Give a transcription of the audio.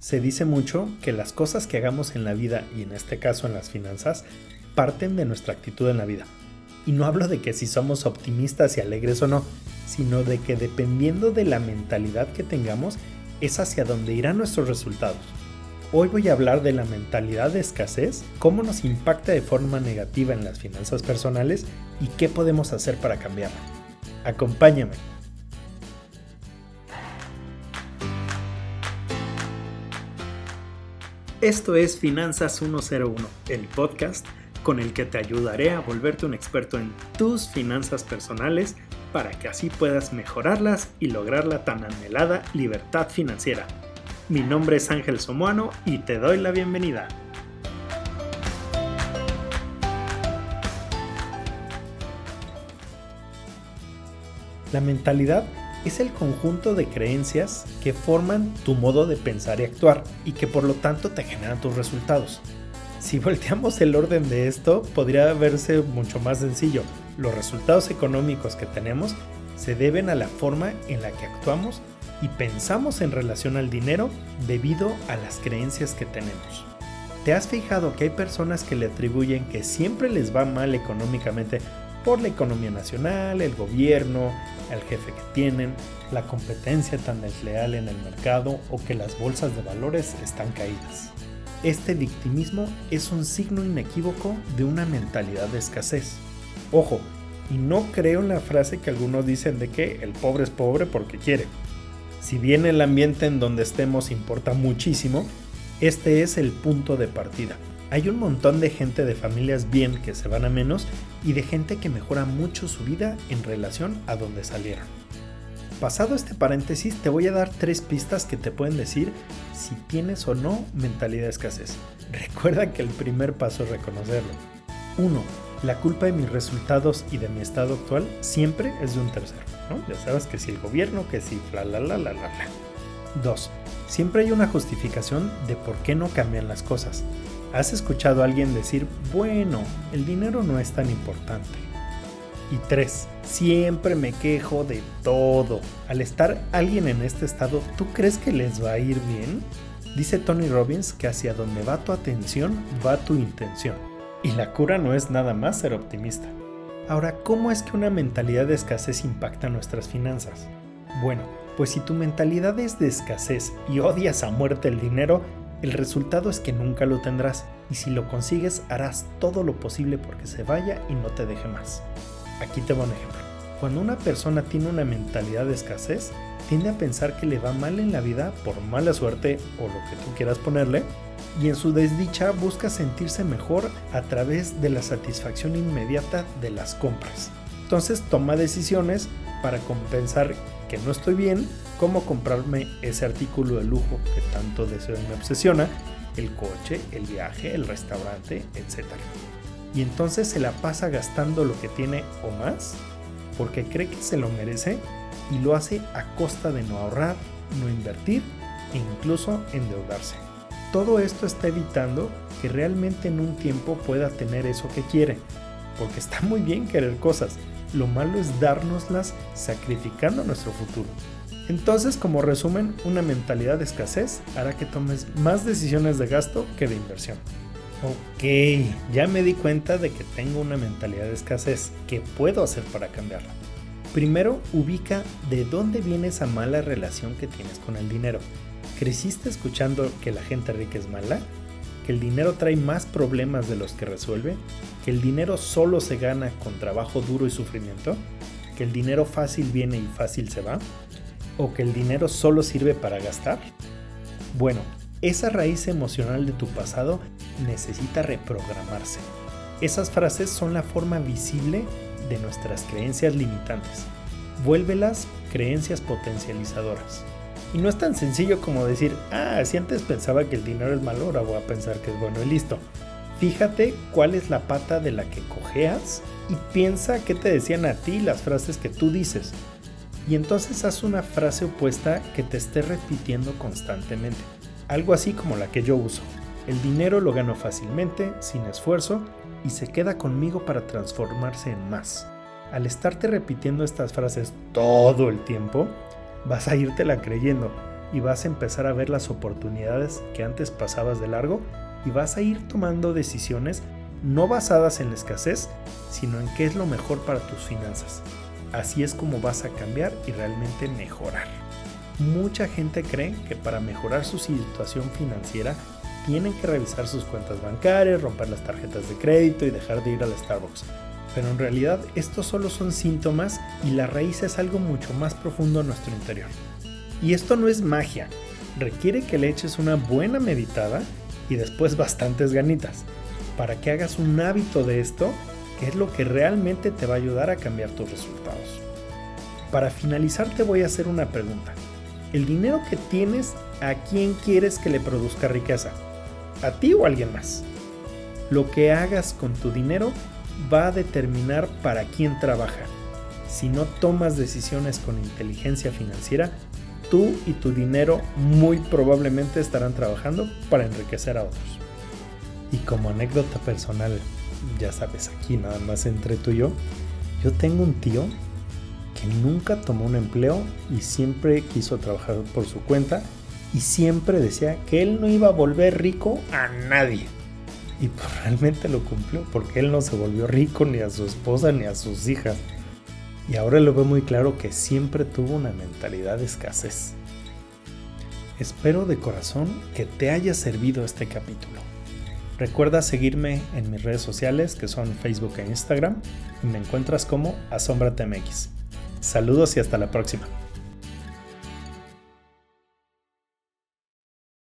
Se dice mucho que las cosas que hagamos en la vida, y en este caso en las finanzas, parten de nuestra actitud en la vida. Y no hablo de que si somos optimistas y alegres o no, sino de que dependiendo de la mentalidad que tengamos, es hacia donde irán nuestros resultados. Hoy voy a hablar de la mentalidad de escasez, cómo nos impacta de forma negativa en las finanzas personales y qué podemos hacer para cambiarla. Acompáñame. Esto es Finanzas 101, el podcast con el que te ayudaré a volverte un experto en tus finanzas personales para que así puedas mejorarlas y lograr la tan anhelada libertad financiera. Mi nombre es Ángel Somoano y te doy la bienvenida. La mentalidad es el conjunto de creencias que forman tu modo de pensar y actuar y que por lo tanto te generan tus resultados. Si volteamos el orden de esto, podría verse mucho más sencillo. Los resultados económicos que tenemos se deben a la forma en la que actuamos y pensamos en relación al dinero debido a las creencias que tenemos. ¿Te has fijado que hay personas que le atribuyen que siempre les va mal económicamente por la economía nacional, el gobierno, el jefe que tienen, la competencia tan desleal en el mercado o que las bolsas de valores están caídas. Este victimismo es un signo inequívoco de una mentalidad de escasez. Ojo, y no creo en la frase que algunos dicen de que el pobre es pobre porque quiere. Si bien el ambiente en donde estemos importa muchísimo, este es el punto de partida. Hay un montón de gente de familias bien que se van a menos y de gente que mejora mucho su vida en relación a donde salieron. Pasado este paréntesis, te voy a dar tres pistas que te pueden decir si tienes o no mentalidad de escasez. Recuerda que el primer paso es reconocerlo. 1. La culpa de mis resultados y de mi estado actual siempre es de un tercero. Ya sabes que si el gobierno, que si la la la la la. 2. Siempre hay una justificación de por qué no cambian las cosas. ¿Has escuchado a alguien decir, bueno, el dinero no es tan importante? Y 3. Siempre me quejo de todo. Al estar alguien en este estado, ¿tú crees que les va a ir bien? Dice Tony Robbins que hacia donde va tu atención, va tu intención. Y la cura no es nada más ser optimista. Ahora, ¿cómo es que una mentalidad de escasez impacta nuestras finanzas? Bueno, pues si tu mentalidad es de escasez y odias a muerte el dinero, el resultado es que nunca lo tendrás y si lo consigues harás todo lo posible porque se vaya y no te deje más. Aquí te voy un ejemplo. Cuando una persona tiene una mentalidad de escasez, tiende a pensar que le va mal en la vida por mala suerte o lo que tú quieras ponerle, y en su desdicha busca sentirse mejor a través de la satisfacción inmediata de las compras. Entonces toma decisiones para compensar que no estoy bien, como comprarme ese artículo de lujo que tanto deseo y me obsesiona, el coche, el viaje, el restaurante, etc. Y entonces se la pasa gastando lo que tiene o más, porque cree que se lo merece y lo hace a costa de no ahorrar, no invertir e incluso endeudarse. Todo esto está evitando que realmente en un tiempo pueda tener eso que quiere, porque está muy bien querer cosas, lo malo es dárnoslas sacrificando nuestro futuro. Entonces, como resumen, una mentalidad de escasez hará que tomes más decisiones de gasto que de inversión. Ok, ya me di cuenta de que tengo una mentalidad de escasez. ¿Qué puedo hacer para cambiarla? Primero, ubica de dónde viene esa mala relación que tienes con el dinero. ¿Creciste escuchando que la gente rica es mala? ¿Que el dinero trae más problemas de los que resuelve? que el dinero solo se gana con trabajo duro y sufrimiento, que el dinero fácil viene y fácil se va, o que el dinero solo sirve para gastar. Bueno, esa raíz emocional de tu pasado necesita reprogramarse. Esas frases son la forma visible de nuestras creencias limitantes. Vuélvelas creencias potencializadoras. Y no es tan sencillo como decir, ah, si antes pensaba que el dinero es malo, ahora voy a pensar que es bueno y listo. Fíjate cuál es la pata de la que cojeas y piensa qué te decían a ti las frases que tú dices. Y entonces haz una frase opuesta que te esté repitiendo constantemente. Algo así como la que yo uso. El dinero lo gano fácilmente, sin esfuerzo, y se queda conmigo para transformarse en más. Al estarte repitiendo estas frases todo el tiempo, vas a la creyendo y vas a empezar a ver las oportunidades que antes pasabas de largo y vas a ir tomando decisiones no basadas en la escasez, sino en qué es lo mejor para tus finanzas. Así es como vas a cambiar y realmente mejorar. Mucha gente cree que para mejorar su situación financiera tienen que revisar sus cuentas bancarias, romper las tarjetas de crédito y dejar de ir al Starbucks. Pero en realidad estos solo son síntomas y la raíz es algo mucho más profundo en nuestro interior. Y esto no es magia, requiere que le eches una buena meditada y después bastantes ganitas, para que hagas un hábito de esto, que es lo que realmente te va a ayudar a cambiar tus resultados. Para finalizar te voy a hacer una pregunta. ¿El dinero que tienes a quién quieres que le produzca riqueza? ¿A ti o a alguien más? Lo que hagas con tu dinero va a determinar para quién trabaja. Si no tomas decisiones con inteligencia financiera, tú y tu dinero muy probablemente estarán trabajando para enriquecer a otros. Y como anécdota personal, ya sabes, aquí nada más entre tú y yo, yo tengo un tío que nunca tomó un empleo y siempre quiso trabajar por su cuenta y siempre decía que él no iba a volver rico a nadie. Y pues realmente lo cumplió porque él no se volvió rico ni a su esposa ni a sus hijas. Y ahora lo veo muy claro que siempre tuvo una mentalidad de escasez. Espero de corazón que te haya servido este capítulo. Recuerda seguirme en mis redes sociales que son Facebook e Instagram y me encuentras como AsombraTMX. Saludos y hasta la próxima.